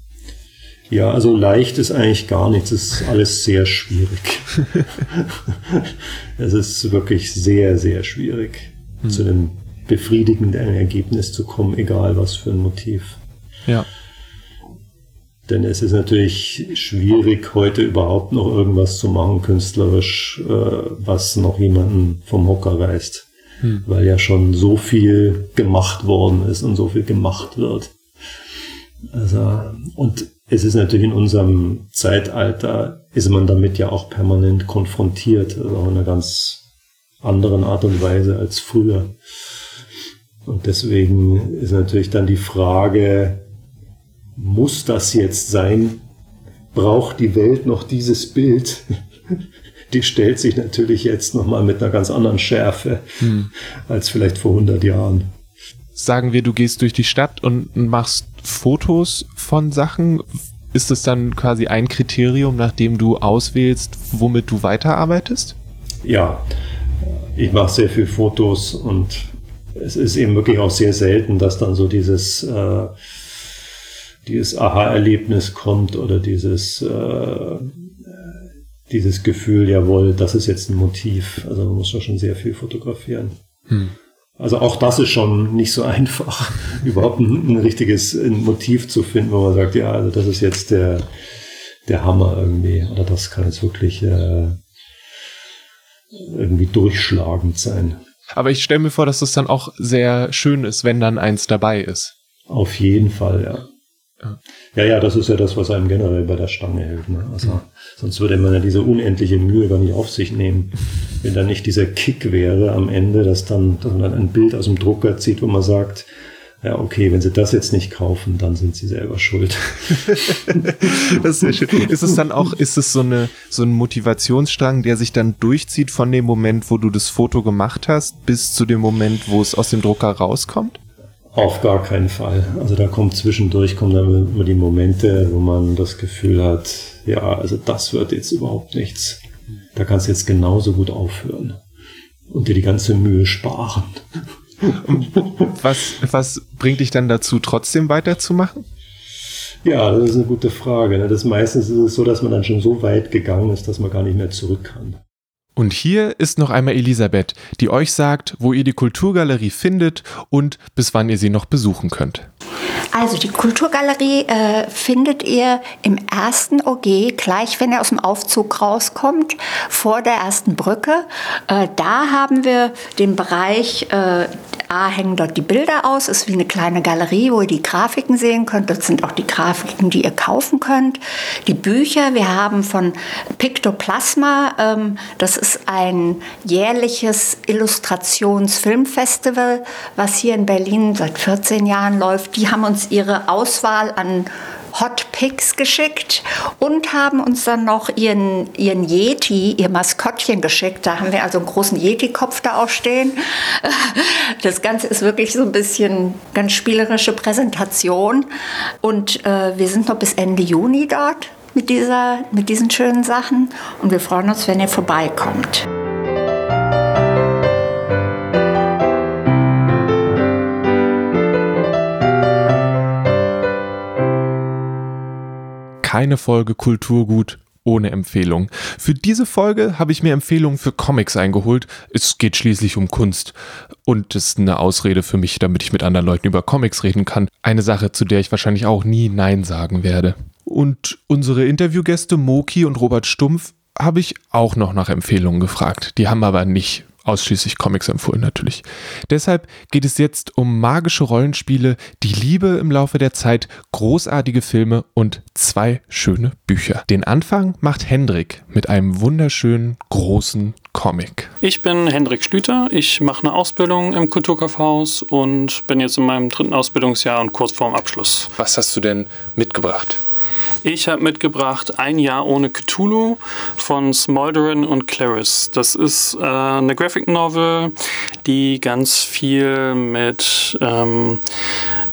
Ja, also leicht ist eigentlich gar nichts. Es ist alles sehr schwierig. [LAUGHS] es ist wirklich sehr, sehr schwierig, hm. zu einem befriedigenden Ergebnis zu kommen, egal was für ein Motiv. Ja. Denn es ist natürlich schwierig, heute überhaupt noch irgendwas zu machen, künstlerisch, äh, was noch jemanden vom Hocker reißt hm. weil ja schon so viel gemacht worden ist und so viel gemacht wird. Also, und es ist natürlich in unserem Zeitalter, ist man damit ja auch permanent konfrontiert, also auch in einer ganz anderen Art und Weise als früher. Und deswegen ist natürlich dann die Frage, muss das jetzt sein? Braucht die Welt noch dieses Bild? Die stellt sich natürlich jetzt nochmal mit einer ganz anderen Schärfe hm. als vielleicht vor 100 Jahren. Sagen wir, du gehst durch die Stadt und machst Fotos von Sachen. Ist das dann quasi ein Kriterium, nachdem du auswählst, womit du weiterarbeitest? Ja, ich mache sehr viel Fotos und es ist eben wirklich auch sehr selten, dass dann so dieses, äh, dieses Aha-Erlebnis kommt oder dieses äh, dieses Gefühl, jawohl, das ist jetzt ein Motiv. Also man muss ja schon sehr viel fotografieren. Hm. Also auch das ist schon nicht so [LAUGHS] einfach, überhaupt ein, ein, richtiges ein Motiv zu finden, wo man sagt, ja, also das ist jetzt der, der Hammer irgendwie. Oder das kann jetzt wirklich äh, irgendwie durchschlagend sein. Aber ich stelle mir vor, dass das dann auch sehr schön ist, wenn dann eins dabei ist. Auf jeden Fall, ja. Ja, ja, das ist ja das, was einem generell bei der Stange hält. Ne? Also, mhm. Sonst würde man ja diese unendliche Mühe gar nicht auf sich nehmen. Wenn da nicht dieser Kick wäre am Ende, dass dann, dass man dann ein Bild aus dem Drucker zieht, wo man sagt, ja, okay, wenn sie das jetzt nicht kaufen, dann sind sie selber schuld. [LAUGHS] das ist sehr schön. Ist es dann auch, ist es so eine, so ein Motivationsstrang, der sich dann durchzieht von dem Moment, wo du das Foto gemacht hast, bis zu dem Moment, wo es aus dem Drucker rauskommt? Auf gar keinen Fall. Also da kommt zwischendurch kommen dann immer die Momente, wo man das Gefühl hat, ja, also das wird jetzt überhaupt nichts. Da kannst du jetzt genauso gut aufhören und dir die ganze Mühe sparen. [LAUGHS] was, was bringt dich dann dazu, trotzdem weiterzumachen? Ja, das ist eine gute Frage. Ne? Das meistens ist es so, dass man dann schon so weit gegangen ist, dass man gar nicht mehr zurück kann. Und hier ist noch einmal Elisabeth, die euch sagt, wo ihr die Kulturgalerie findet und bis wann ihr sie noch besuchen könnt. Also die Kulturgalerie äh, findet ihr im ersten OG, gleich wenn ihr aus dem Aufzug rauskommt, vor der ersten Brücke. Äh, da haben wir den Bereich äh, A hängen dort die Bilder aus, ist wie eine kleine Galerie, wo ihr die Grafiken sehen könnt. Dort sind auch die Grafiken, die ihr kaufen könnt. Die Bücher, wir haben von Pictoplasma, ähm, das ist ein jährliches Illustrationsfilmfestival, was hier in Berlin seit 14 Jahren läuft. Die haben uns ihre Auswahl an Hot Picks geschickt und haben uns dann noch ihren, ihren Yeti, ihr Maskottchen geschickt. Da haben wir also einen großen Yeti-Kopf da auch stehen. [LAUGHS] Das Ganze ist wirklich so ein bisschen ganz spielerische Präsentation. Und äh, wir sind noch bis Ende Juni dort mit, dieser, mit diesen schönen Sachen. Und wir freuen uns, wenn ihr vorbeikommt. Keine Folge Kulturgut ohne Empfehlung. Für diese Folge habe ich mir Empfehlungen für Comics eingeholt. Es geht schließlich um Kunst und es ist eine Ausrede für mich, damit ich mit anderen Leuten über Comics reden kann. Eine Sache, zu der ich wahrscheinlich auch nie Nein sagen werde. Und unsere Interviewgäste Moki und Robert Stumpf habe ich auch noch nach Empfehlungen gefragt. Die haben aber nicht ausschließlich Comics empfohlen natürlich. Deshalb geht es jetzt um magische Rollenspiele, die Liebe im Laufe der Zeit, großartige Filme und zwei schöne Bücher. Den Anfang macht Hendrik mit einem wunderschönen großen Comic. Ich bin Hendrik Schlüter, ich mache eine Ausbildung im Kulturkaufhaus und bin jetzt in meinem dritten Ausbildungsjahr und kurz vorm Abschluss. Was hast du denn mitgebracht? Ich habe mitgebracht Ein Jahr ohne Cthulhu von Smolderin und Clarice. Das ist äh, eine Graphic Novel, die ganz viel mit, ähm,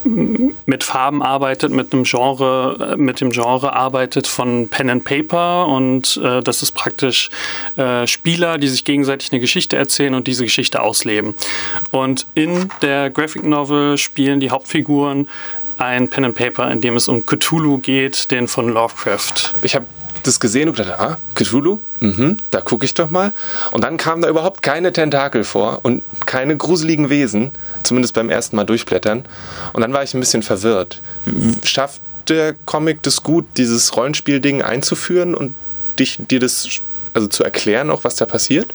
mit Farben arbeitet, mit einem Genre, äh, mit dem Genre arbeitet von Pen and Paper und äh, das ist praktisch äh, Spieler, die sich gegenseitig eine Geschichte erzählen und diese Geschichte ausleben. Und in der Graphic Novel spielen die Hauptfiguren ein Pen and Paper, in dem es um Cthulhu geht, den von Lovecraft. Ich habe das gesehen und gedacht, ah, Cthulhu, mhm, da gucke ich doch mal. Und dann kamen da überhaupt keine Tentakel vor und keine gruseligen Wesen, zumindest beim ersten Mal durchblättern. Und dann war ich ein bisschen verwirrt. Schafft der Comic das gut, dieses Rollenspiel-Ding einzuführen und dich, dir das also zu erklären, auch was da passiert?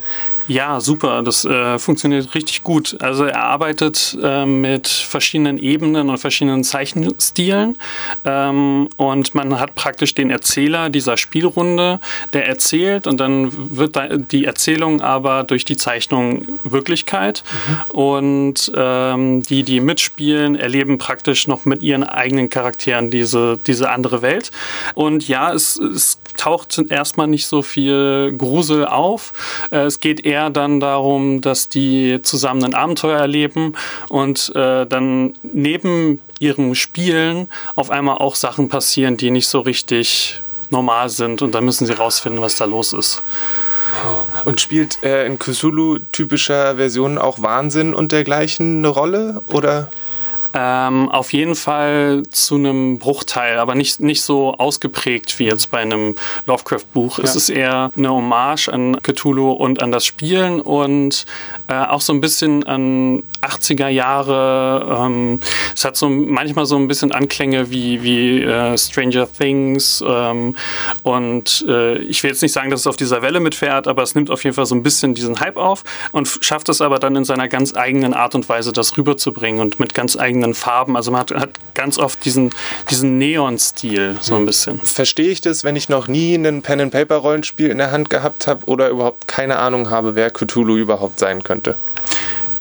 Ja, super. Das äh, funktioniert richtig gut. Also er arbeitet äh, mit verschiedenen Ebenen und verschiedenen Zeichenstilen. Ähm, und man hat praktisch den Erzähler dieser Spielrunde, der erzählt und dann wird die Erzählung aber durch die Zeichnung Wirklichkeit. Mhm. Und ähm, die, die mitspielen, erleben praktisch noch mit ihren eigenen Charakteren diese, diese andere Welt. Und ja, es, es taucht erstmal nicht so viel Grusel auf. Äh, es geht eher eher dann darum, dass die zusammen ein Abenteuer erleben und äh, dann neben ihrem Spielen auf einmal auch Sachen passieren, die nicht so richtig normal sind und dann müssen sie rausfinden, was da los ist. Und spielt äh, in Cthulhu typischer Version auch Wahnsinn und dergleichen eine Rolle oder? Ähm, auf jeden Fall zu einem Bruchteil, aber nicht, nicht so ausgeprägt wie jetzt bei einem Lovecraft-Buch. Ja. Es ist eher eine Hommage an Cthulhu und an das Spielen und äh, auch so ein bisschen an 80er Jahre. Ähm, es hat so manchmal so ein bisschen Anklänge wie, wie äh, Stranger Things ähm, und äh, ich will jetzt nicht sagen, dass es auf dieser Welle mitfährt, aber es nimmt auf jeden Fall so ein bisschen diesen Hype auf und schafft es aber dann in seiner ganz eigenen Art und Weise, das rüberzubringen und mit ganz eigenen eigenen Farben. Also man hat, hat ganz oft diesen, diesen Neon-Stil so ein bisschen. Verstehe ich das, wenn ich noch nie ein Pen-and-Paper-Rollenspiel in der Hand gehabt habe oder überhaupt keine Ahnung habe, wer Cthulhu überhaupt sein könnte?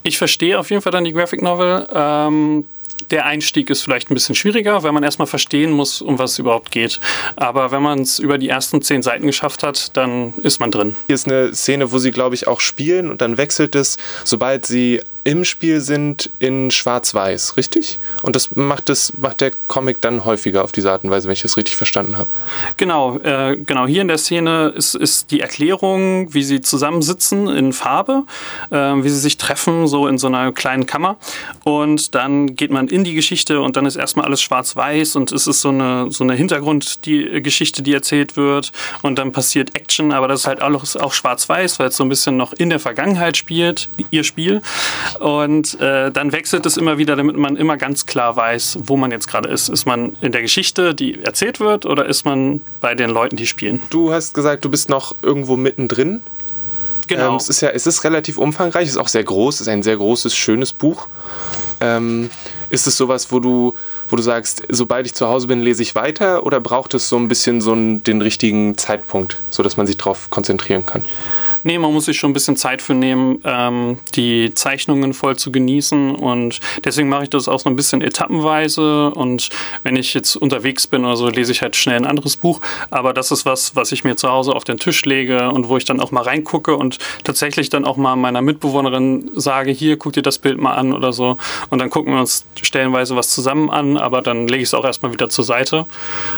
Ich verstehe auf jeden Fall dann die Graphic Novel. Ähm, der Einstieg ist vielleicht ein bisschen schwieriger, weil man erstmal verstehen muss, um was es überhaupt geht. Aber wenn man es über die ersten zehn Seiten geschafft hat, dann ist man drin. Hier ist eine Szene, wo sie, glaube ich, auch spielen und dann wechselt es, sobald sie im Spiel sind in Schwarz-Weiß, richtig? Und das macht, das macht der Comic dann häufiger auf diese Art und Weise, wenn ich das richtig verstanden habe. Genau, äh, genau. Hier in der Szene ist, ist die Erklärung, wie sie zusammensitzen in Farbe, äh, wie sie sich treffen, so in so einer kleinen Kammer. Und dann geht man in die Geschichte und dann ist erstmal alles schwarz-weiß und es ist so eine, so eine Hintergrundgeschichte, die, die erzählt wird. Und dann passiert Action, aber das ist halt alles auch schwarz-weiß, weil es so ein bisschen noch in der Vergangenheit spielt, ihr Spiel. Und äh, dann wechselt es immer wieder, damit man immer ganz klar weiß, wo man jetzt gerade ist. Ist man in der Geschichte, die erzählt wird, oder ist man bei den Leuten, die spielen? Du hast gesagt, du bist noch irgendwo mittendrin. Genau. Ähm, es ist ja, es ist relativ umfangreich, es ist auch sehr groß, es ist ein sehr großes, schönes Buch. Ähm, ist es sowas, wo du, wo du sagst, sobald ich zu Hause bin, lese ich weiter oder braucht es so ein bisschen so einen, den richtigen Zeitpunkt, sodass man sich darauf konzentrieren kann? Nee, man muss sich schon ein bisschen Zeit für nehmen, ähm, die Zeichnungen voll zu genießen. Und deswegen mache ich das auch so ein bisschen etappenweise. Und wenn ich jetzt unterwegs bin oder so, lese ich halt schnell ein anderes Buch. Aber das ist was, was ich mir zu Hause auf den Tisch lege und wo ich dann auch mal reingucke und tatsächlich dann auch mal meiner Mitbewohnerin sage, hier, guck dir das Bild mal an oder so. Und dann gucken wir uns stellenweise was zusammen an, aber dann lege ich es auch erstmal wieder zur Seite.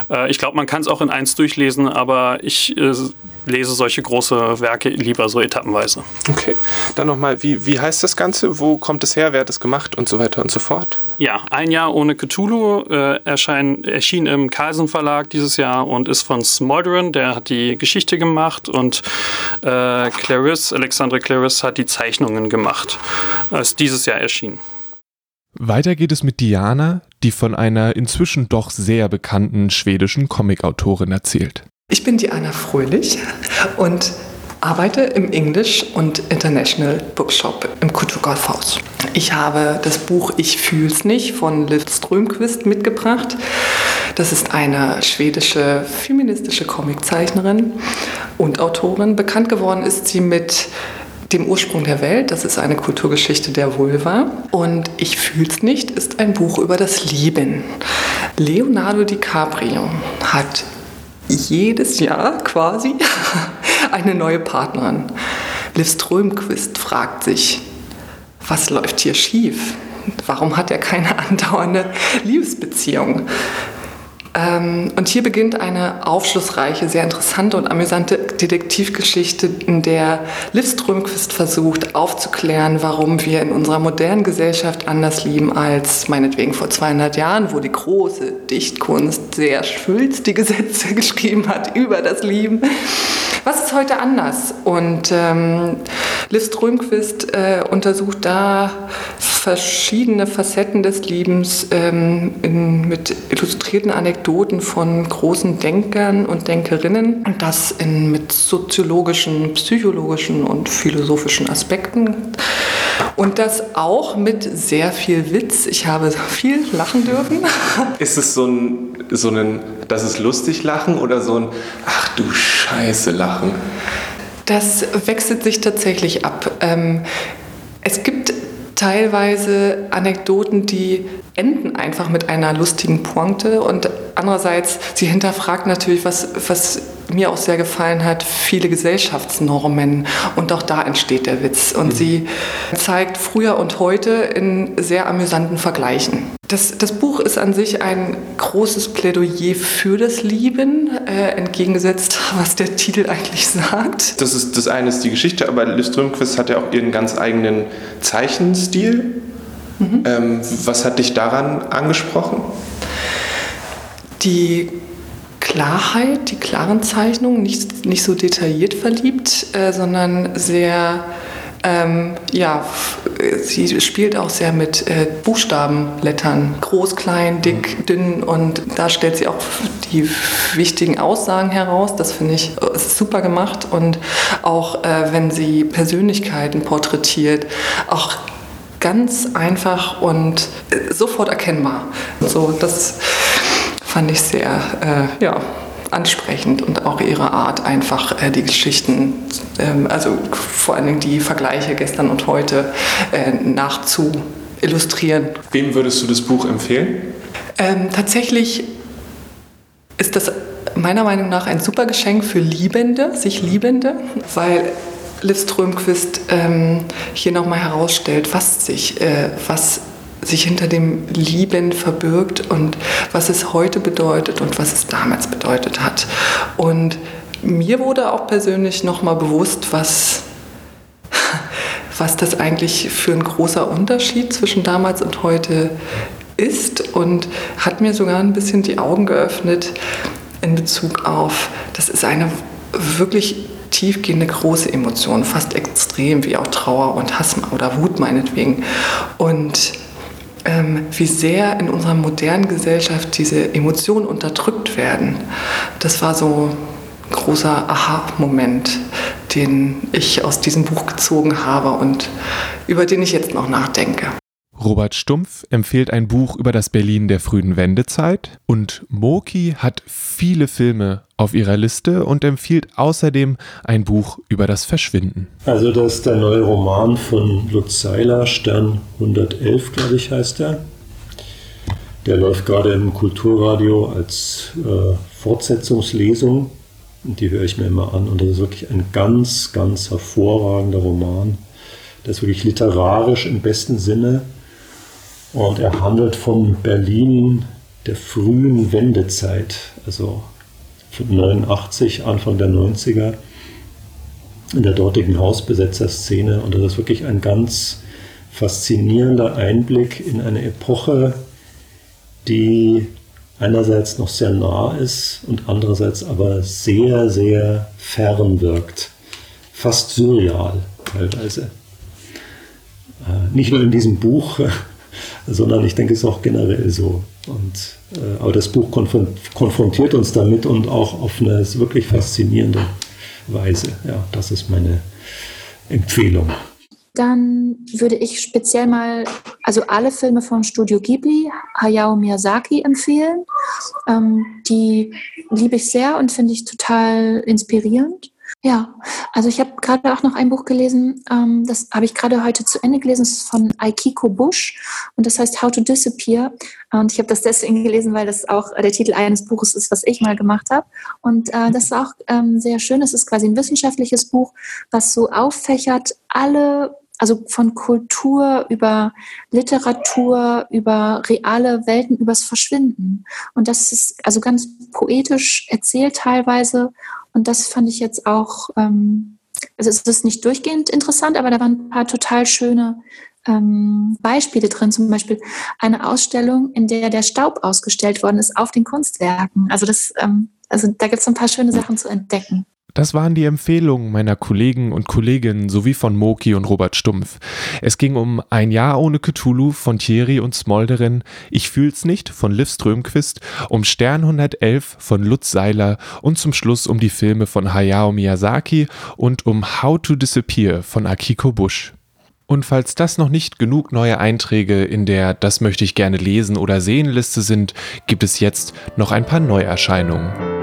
Äh, ich glaube, man kann es auch in eins durchlesen, aber ich äh, lese solche große Werke lieber so etappenweise. Okay. Dann nochmal, wie, wie heißt das Ganze? Wo kommt es her? Wer hat es gemacht? Und so weiter und so fort. Ja, ein Jahr ohne Cthulhu äh, erschein, erschien im Carlsen Verlag dieses Jahr und ist von Smolderon, der hat die Geschichte gemacht und äh, Clarisse, Alexandre Clarisse hat die Zeichnungen gemacht. Ist dieses Jahr erschienen. Weiter geht es mit Diana, die von einer inzwischen doch sehr bekannten schwedischen Comicautorin erzählt. Ich bin Diana Fröhlich und arbeite im English und International Bookshop im Kulturkaufhaus. Ich habe das Buch Ich fühl's nicht von Liv Strömquist mitgebracht. Das ist eine schwedische feministische Comiczeichnerin und Autorin. Bekannt geworden ist sie mit dem Ursprung der Welt, das ist eine Kulturgeschichte der Vulva. Und Ich fühl's nicht ist ein Buch über das Lieben. Leonardo DiCaprio hat jedes Jahr quasi [LAUGHS] eine neue Partnerin. Liv Strömquist fragt sich, was läuft hier schief? Warum hat er keine [LAUGHS] andauernde Liebesbeziehung? Ähm, und hier beginnt eine aufschlussreiche, sehr interessante und amüsante Detektivgeschichte, in der Liv Strömquist versucht aufzuklären, warum wir in unserer modernen Gesellschaft anders lieben als meinetwegen vor 200 Jahren, wo die große Dichtkunst sehr schulz die Gesetze [LAUGHS] geschrieben hat über das Lieben. Was ist heute anders? Und ähm, Liv Strömquist äh, untersucht da verschiedene Facetten des Liebens ähm, in, mit illustrierten Anekdoten von großen Denkern und Denkerinnen und das in, mit soziologischen, psychologischen und philosophischen Aspekten. Und das auch mit sehr viel Witz. Ich habe viel lachen dürfen. [LAUGHS] Ist es so ein, so ein das ist lustig lachen oder so ein ach du Scheiße lachen? Das wechselt sich tatsächlich ab. Ähm, es gibt teilweise Anekdoten, die enden einfach mit einer lustigen Pointe und andererseits, sie hinterfragt natürlich, was, was mir auch sehr gefallen hat, viele Gesellschaftsnormen und auch da entsteht der Witz und mhm. sie zeigt früher und heute in sehr amüsanten Vergleichen. Das, das Buch ist an sich ein großes Plädoyer für das Lieben, äh, entgegengesetzt, [LAUGHS] was der Titel eigentlich sagt. Das ist das eine ist die Geschichte, aber Liv Strömquist hat ja auch ihren ganz eigenen Zeichenstil. Mhm. Ähm, was hat dich daran angesprochen? Die Klarheit, die klaren Zeichnungen, nicht, nicht so detailliert verliebt, äh, sondern sehr, ähm, ja, sie spielt auch sehr mit äh, Buchstabenlettern, groß, klein, dick, mhm. dünn und da stellt sie auch die wichtigen Aussagen heraus. Das finde ich äh, super gemacht und auch äh, wenn sie Persönlichkeiten porträtiert, auch ganz einfach und äh, sofort erkennbar. So, das fand ich sehr, äh, ja, ansprechend und auch ihre Art, einfach äh, die Geschichten, ähm, also vor allen Dingen die Vergleiche gestern und heute äh, nachzu illustrieren. Wem würdest du das Buch empfehlen? Ähm, tatsächlich ist das meiner Meinung nach ein super Geschenk für Liebende, sich Liebende, weil Liv Strömquist ähm, hier nochmal herausstellt, was sich, äh, was sich hinter dem Lieben verbirgt und was es heute bedeutet und was es damals bedeutet hat. Und mir wurde auch persönlich nochmal bewusst, was, was das eigentlich für ein großer Unterschied zwischen damals und heute ist und hat mir sogar ein bisschen die Augen geöffnet in Bezug auf, das ist eine wirklich tiefgehende große Emotionen, fast extrem, wie auch Trauer und Hass oder Wut meinetwegen. Und ähm, wie sehr in unserer modernen Gesellschaft diese Emotionen unterdrückt werden. Das war so ein großer Aha-Moment, den ich aus diesem Buch gezogen habe und über den ich jetzt noch nachdenke. Robert Stumpf empfiehlt ein Buch über das Berlin der frühen Wendezeit und Moki hat viele Filme auf ihrer Liste und empfiehlt außerdem ein Buch über das Verschwinden. Also das ist der neue Roman von Lutz Seiler, Stern 111, glaube ich, heißt er. Der läuft gerade im Kulturradio als äh, Fortsetzungslesung und die höre ich mir immer an und das ist wirklich ein ganz, ganz hervorragender Roman. Der ist wirklich literarisch im besten Sinne und er handelt von Berlin der frühen Wendezeit, also von 89, Anfang der 90er, in der dortigen Hausbesetzerszene. Und das ist wirklich ein ganz faszinierender Einblick in eine Epoche, die einerseits noch sehr nah ist und andererseits aber sehr, sehr fern wirkt. Fast surreal teilweise. Äh, nicht nur in diesem Buch [LAUGHS] sondern ich denke, es ist auch generell so. Und, äh, aber das Buch konfrontiert uns damit und auch auf eine wirklich faszinierende Weise. Ja, das ist meine Empfehlung. Dann würde ich speziell mal, also alle Filme von Studio Ghibli, Hayao Miyazaki empfehlen. Ähm, die liebe ich sehr und finde ich total inspirierend. Ja, also ich habe gerade auch noch ein Buch gelesen, ähm, das habe ich gerade heute zu Ende gelesen, das ist von Aikiko Bush und das heißt How to Disappear. Und ich habe das deswegen gelesen, weil das auch der Titel eines Buches ist, was ich mal gemacht habe. Und äh, das ist auch ähm, sehr schön. Es ist quasi ein wissenschaftliches Buch, was so auffächert alle also von Kultur über Literatur, über reale Welten, übers Verschwinden. Und das ist also ganz poetisch erzählt teilweise und das fand ich jetzt auch, ähm, also es ist nicht durchgehend interessant, aber da waren ein paar total schöne ähm, Beispiele drin. Zum Beispiel eine Ausstellung, in der der Staub ausgestellt worden ist auf den Kunstwerken. Also das, ähm, also da gibt es ein paar schöne Sachen zu entdecken. Das waren die Empfehlungen meiner Kollegen und Kolleginnen sowie von Moki und Robert Stumpf. Es ging um Ein Jahr ohne Cthulhu von Thierry und Smolderin, Ich fühl's nicht von Liv Strömquist, um Stern 111 von Lutz Seiler und zum Schluss um die Filme von Hayao Miyazaki und um How to Disappear von Akiko Bush. Und falls das noch nicht genug neue Einträge in der Das möchte ich gerne lesen oder sehen Liste sind, gibt es jetzt noch ein paar Neuerscheinungen.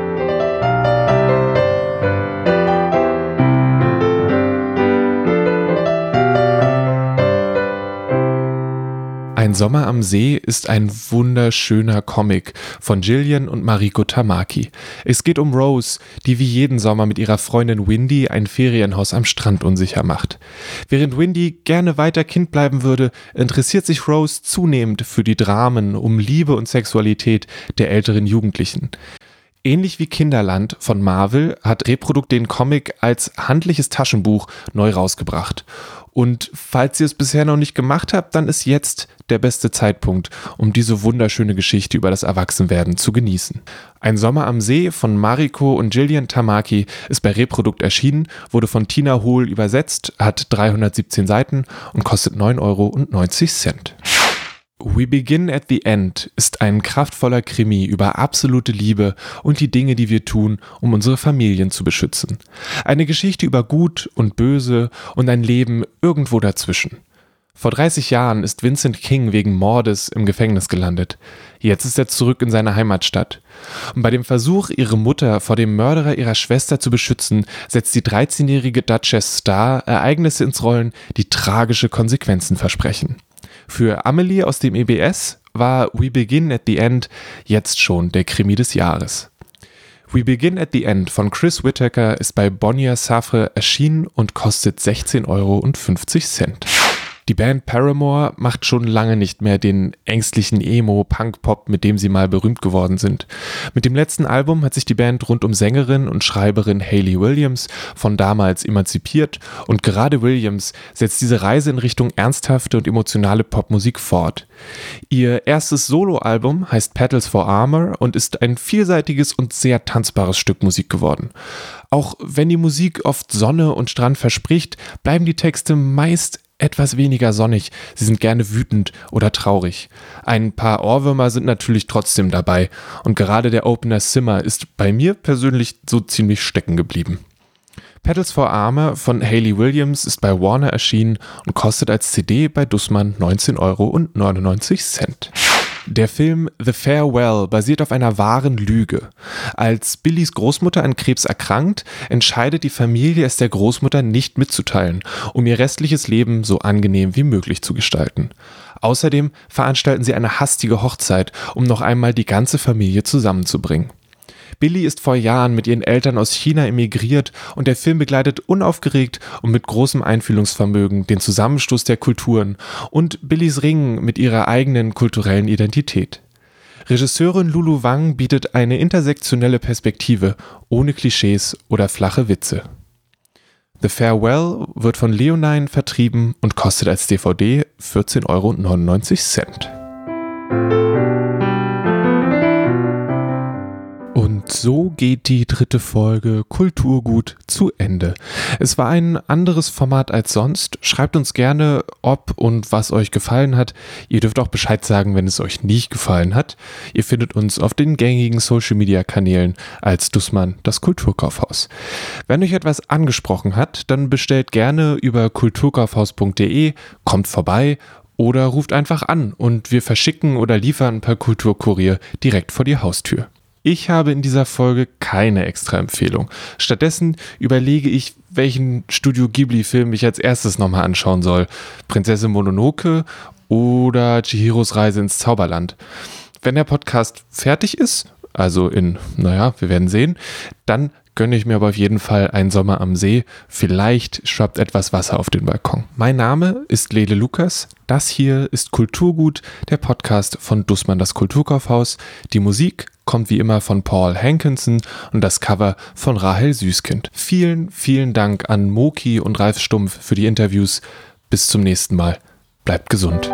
Ein Sommer am See ist ein wunderschöner Comic von Jillian und Mariko Tamaki. Es geht um Rose, die wie jeden Sommer mit ihrer Freundin Windy ein Ferienhaus am Strand unsicher macht. Während Windy gerne weiter Kind bleiben würde, interessiert sich Rose zunehmend für die Dramen um Liebe und Sexualität der älteren Jugendlichen. Ähnlich wie Kinderland von Marvel hat Reprodukt den Comic als handliches Taschenbuch neu rausgebracht. Und falls ihr es bisher noch nicht gemacht habt, dann ist jetzt der beste Zeitpunkt, um diese wunderschöne Geschichte über das Erwachsenwerden zu genießen. Ein Sommer am See von Mariko und Jillian Tamaki ist bei Reprodukt erschienen, wurde von Tina Hohl übersetzt, hat 317 Seiten und kostet 9,90 Euro. We Begin at the End ist ein kraftvoller Krimi über absolute Liebe und die Dinge, die wir tun, um unsere Familien zu beschützen. Eine Geschichte über Gut und Böse und ein Leben irgendwo dazwischen. Vor 30 Jahren ist Vincent King wegen Mordes im Gefängnis gelandet. Jetzt ist er zurück in seine Heimatstadt. Und bei dem Versuch, ihre Mutter vor dem Mörderer ihrer Schwester zu beschützen, setzt die 13-jährige Duchess Star Ereignisse ins Rollen, die tragische Konsequenzen versprechen. Für Amelie aus dem EBS war We Begin at the End jetzt schon der Krimi des Jahres. We Begin at the End von Chris Whittaker ist bei Bonnier Safre erschienen und kostet 16,50 Euro. Die Band Paramore macht schon lange nicht mehr den ängstlichen Emo-Punk-Pop, mit dem sie mal berühmt geworden sind. Mit dem letzten Album hat sich die Band rund um Sängerin und Schreiberin Hayley Williams von damals emanzipiert und gerade Williams setzt diese Reise in Richtung ernsthafte und emotionale Popmusik fort. Ihr erstes Soloalbum heißt Petals for Armor und ist ein vielseitiges und sehr tanzbares Stück Musik geworden. Auch wenn die Musik oft Sonne und Strand verspricht, bleiben die Texte meist etwas weniger sonnig, sie sind gerne wütend oder traurig. Ein paar Ohrwürmer sind natürlich trotzdem dabei und gerade der Opener Simmer ist bei mir persönlich so ziemlich stecken geblieben. Pedals for Armor von Hayley Williams ist bei Warner erschienen und kostet als CD bei Dussmann 19,99 Euro. Der Film The Farewell basiert auf einer wahren Lüge. Als Billys Großmutter an Krebs erkrankt, entscheidet die Familie, es der Großmutter nicht mitzuteilen, um ihr restliches Leben so angenehm wie möglich zu gestalten. Außerdem veranstalten sie eine hastige Hochzeit, um noch einmal die ganze Familie zusammenzubringen. Billy ist vor Jahren mit ihren Eltern aus China emigriert und der Film begleitet unaufgeregt und mit großem Einfühlungsvermögen den Zusammenstoß der Kulturen und Billys Ringen mit ihrer eigenen kulturellen Identität. Regisseurin Lulu Wang bietet eine intersektionelle Perspektive ohne Klischees oder flache Witze. The Farewell wird von Leonine vertrieben und kostet als DVD 14,99 Euro. Und so geht die dritte Folge Kulturgut zu Ende. Es war ein anderes Format als sonst. Schreibt uns gerne, ob und was euch gefallen hat. Ihr dürft auch Bescheid sagen, wenn es euch nicht gefallen hat. Ihr findet uns auf den gängigen Social Media Kanälen als Dussmann das Kulturkaufhaus. Wenn euch etwas angesprochen hat, dann bestellt gerne über kulturkaufhaus.de, kommt vorbei oder ruft einfach an und wir verschicken oder liefern per Kulturkurier direkt vor die Haustür. Ich habe in dieser Folge keine extra Empfehlung. Stattdessen überlege ich, welchen Studio Ghibli-Film ich als erstes nochmal anschauen soll. Prinzessin Mononoke oder Chihiros Reise ins Zauberland. Wenn der Podcast fertig ist, also in, naja, wir werden sehen, dann gönne ich mir aber auf jeden Fall einen Sommer am See. Vielleicht schwappt etwas Wasser auf den Balkon. Mein Name ist Lele Lukas. Das hier ist Kulturgut, der Podcast von Dussmann das Kulturkaufhaus. Die Musik kommt wie immer von Paul Hankinson und das Cover von Rahel Süßkind. Vielen, vielen Dank an Moki und Ralf Stumpf für die Interviews. Bis zum nächsten Mal. Bleibt gesund.